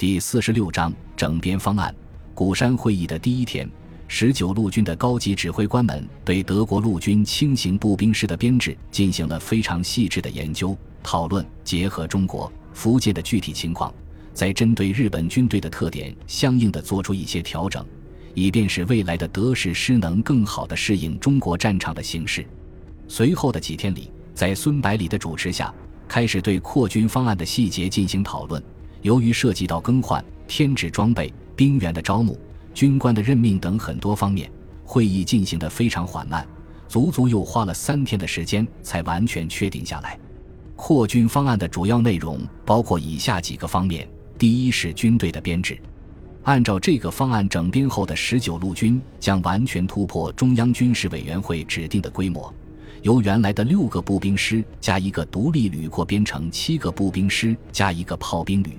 第四十六章整编方案。鼓山会议的第一天，十九路军的高级指挥官们对德国陆军轻型步兵师的编制进行了非常细致的研究讨论，结合中国、福建的具体情况，在针对日本军队的特点相应的做出一些调整，以便使未来的德式师能更好的适应中国战场的形势。随后的几天里，在孙百里的主持下，开始对扩军方案的细节进行讨论。由于涉及到更换、添置装备、兵员的招募、军官的任命等很多方面，会议进行得非常缓慢，足足又花了三天的时间才完全确定下来。扩军方案的主要内容包括以下几个方面：第一是军队的编制，按照这个方案整编后的十九路军将完全突破中央军事委员会指定的规模。由原来的六个步兵师加一个独立旅扩编成七个步兵师加一个炮兵旅。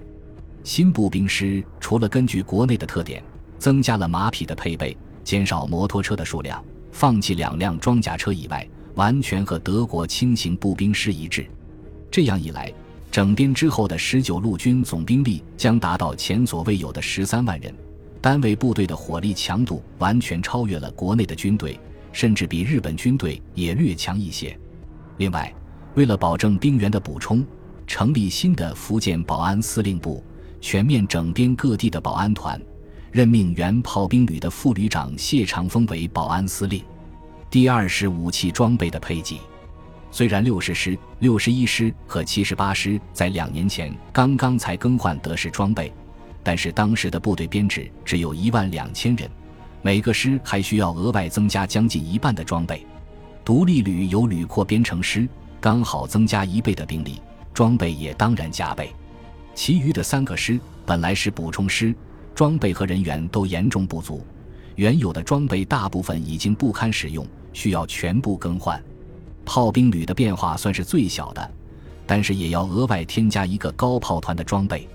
新步兵师除了根据国内的特点增加了马匹的配备、减少摩托车的数量、放弃两辆装甲车以外，完全和德国轻型步兵师一致。这样一来，整编之后的十九路军总兵力将达到前所未有的十三万人，单位部队的火力强度完全超越了国内的军队。甚至比日本军队也略强一些。另外，为了保证兵员的补充，成立新的福建保安司令部，全面整编各地的保安团，任命原炮兵旅的副旅长谢长风为保安司令。第二是武器装备的配给。虽然六十师、六十一师和七十八师在两年前刚刚才更换德式装备，但是当时的部队编制只有一万两千人。每个师还需要额外增加将近一半的装备，独立旅由旅扩编成师，刚好增加一倍的兵力，装备也当然加倍。其余的三个师本来是补充师，装备和人员都严重不足，原有的装备大部分已经不堪使用，需要全部更换。炮兵旅的变化算是最小的，但是也要额外添加一个高炮团的装备。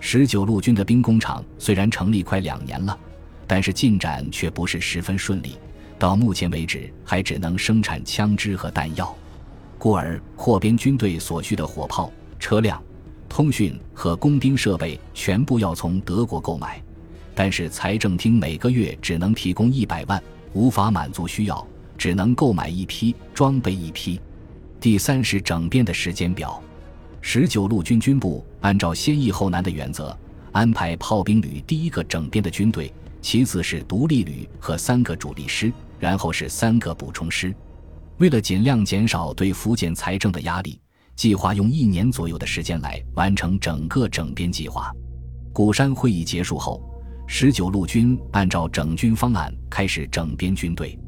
十九路军的兵工厂虽然成立快两年了。但是进展却不是十分顺利，到目前为止还只能生产枪支和弹药，故而扩编军队所需的火炮、车辆、通讯和工兵设备全部要从德国购买。但是财政厅每个月只能提供一百万，无法满足需要，只能购买一批装备一批。第三是整编的时间表，十九路军军部按照先易后难的原则，安排炮兵旅第一个整编的军队。其次是独立旅和三个主力师，然后是三个补充师。为了尽量减少对福建财政的压力，计划用一年左右的时间来完成整个整编计划。鼓山会议结束后，十九路军按照整军方案开始整编军队。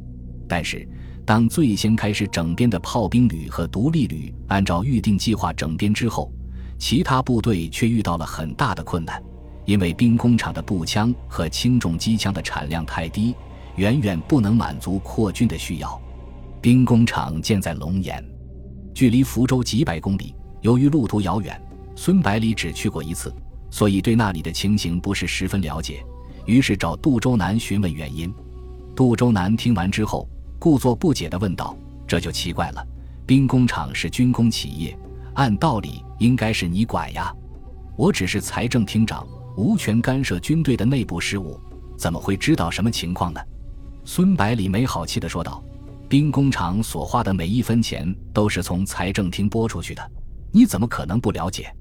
但是，当最先开始整编的炮兵旅和独立旅按照预定计划整编之后，其他部队却遇到了很大的困难。因为兵工厂的步枪和轻重机枪的产量太低，远远不能满足扩军的需要。兵工厂建在龙岩，距离福州几百公里。由于路途遥远，孙百里只去过一次，所以对那里的情形不是十分了解。于是找杜周南询问原因。杜周南听完之后，故作不解地问道：“这就奇怪了，兵工厂是军工企业，按道理应该是你管呀，我只是财政厅长。”无权干涉军队的内部事务，怎么会知道什么情况呢？孙百里没好气地说道：“兵工厂所花的每一分钱都是从财政厅拨出去的，你怎么可能不了解？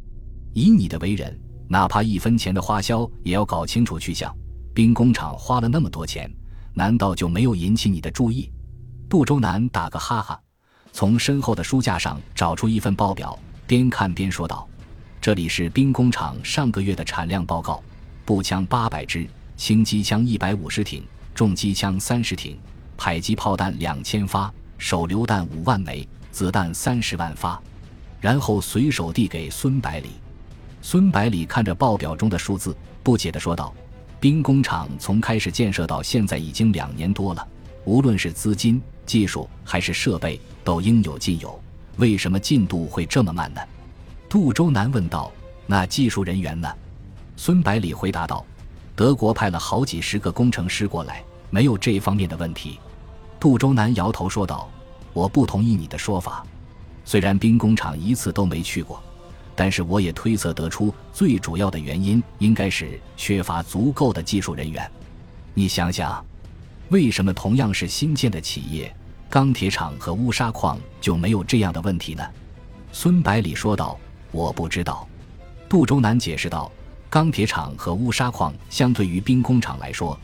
以你的为人，哪怕一分钱的花销也要搞清楚去向。兵工厂花了那么多钱，难道就没有引起你的注意？”杜周南打个哈哈，从身后的书架上找出一份报表，边看边说道。这里是兵工厂上个月的产量报告：步枪八百支，轻机枪一百五十挺，重机枪三十挺，迫击炮弹两千发，手榴弹五万枚，子弹三十万发。然后随手递给孙百里。孙百里看着报表中的数字，不解地说道：“兵工厂从开始建设到现在已经两年多了，无论是资金、技术还是设备，都应有尽有，为什么进度会这么慢呢？”杜周南问道：“那技术人员呢？”孙百里回答道：“德国派了好几十个工程师过来，没有这方面的问题。”杜周南摇头说道：“我不同意你的说法。虽然兵工厂一次都没去过，但是我也推测得出，最主要的原因应该是缺乏足够的技术人员。你想想，为什么同样是新建的企业，钢铁厂和乌沙矿就没有这样的问题呢？孙百里说道：“我不知道。”杜周南解释道：“钢铁厂和乌沙矿相对于兵工厂来说，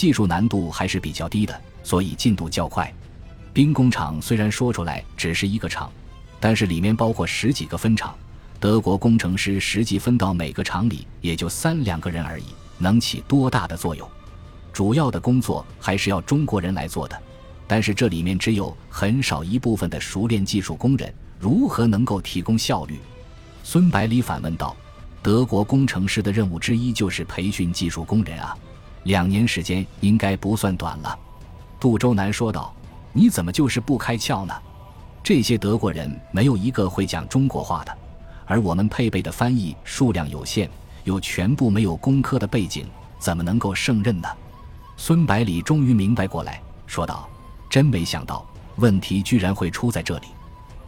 技术难度还是比较低的，所以进度较快。兵工厂虽然说出来只是一个厂，但是里面包括十几个分厂。”德国工程师实际分到每个厂里也就三两个人而已，能起多大的作用？主要的工作还是要中国人来做的，但是这里面只有很少一部分的熟练技术工人，如何能够提供效率？孙百里反问道：“德国工程师的任务之一就是培训技术工人啊，两年时间应该不算短了。”杜周南说道：“你怎么就是不开窍呢？这些德国人没有一个会讲中国话的。”而我们配备的翻译数量有限，又全部没有工科的背景，怎么能够胜任呢？孙百里终于明白过来，说道：“真没想到，问题居然会出在这里。”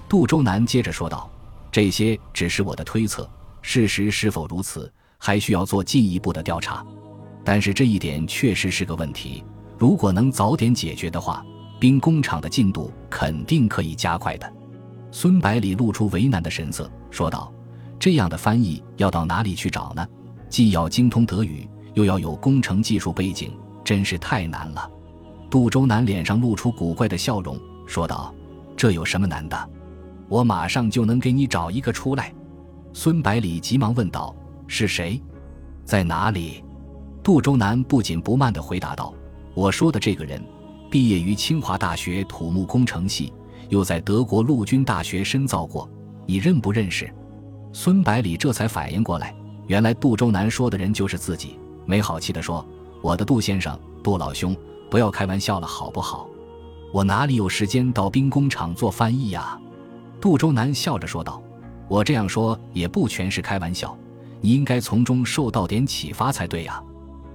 杜周南接着说道：“这些只是我的推测，事实是否如此，还需要做进一步的调查。但是这一点确实是个问题，如果能早点解决的话，兵工厂的进度肯定可以加快的。”孙百里露出为难的神色，说道：“这样的翻译要到哪里去找呢？既要精通德语，又要有工程技术背景，真是太难了。”杜周南脸上露出古怪的笑容，说道：“这有什么难的？我马上就能给你找一个出来。”孙百里急忙问道：“是谁？在哪里？”杜周南不紧不慢地回答道：“我说的这个人，毕业于清华大学土木工程系。”又在德国陆军大学深造过，你认不认识？孙百里这才反应过来，原来杜周南说的人就是自己，没好气地说：“我的杜先生，杜老兄，不要开玩笑了，好不好？我哪里有时间到兵工厂做翻译呀？”杜周南笑着说道：“我这样说也不全是开玩笑，你应该从中受到点启发才对呀。”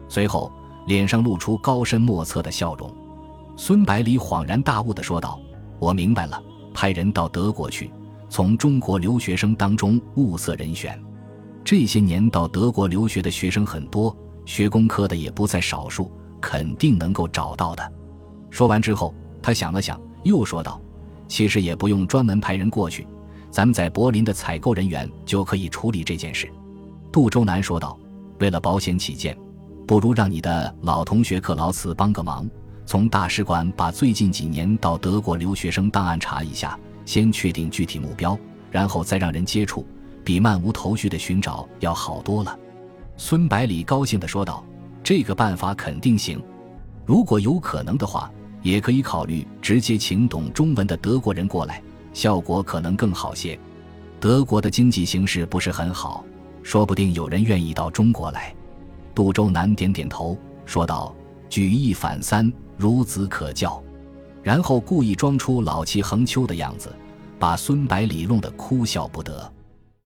随后脸上露出高深莫测的笑容。孙百里恍然大悟地说道。我明白了，派人到德国去，从中国留学生当中物色人选。这些年到德国留学的学生很多，学工科的也不在少数，肯定能够找到的。说完之后，他想了想，又说道：“其实也不用专门派人过去，咱们在柏林的采购人员就可以处理这件事。”杜周南说道：“为了保险起见，不如让你的老同学克劳茨帮个忙。”从大使馆把最近几年到德国留学生档案查一下，先确定具体目标，然后再让人接触，比漫无头绪的寻找要好多了。孙百里高兴地说道：“这个办法肯定行。如果有可能的话，也可以考虑直接请懂中文的德国人过来，效果可能更好些。德国的经济形势不是很好，说不定有人愿意到中国来。”杜周南点点头，说道：“举一反三。”孺子可教，然后故意装出老气横秋的样子，把孙百里弄得哭笑不得。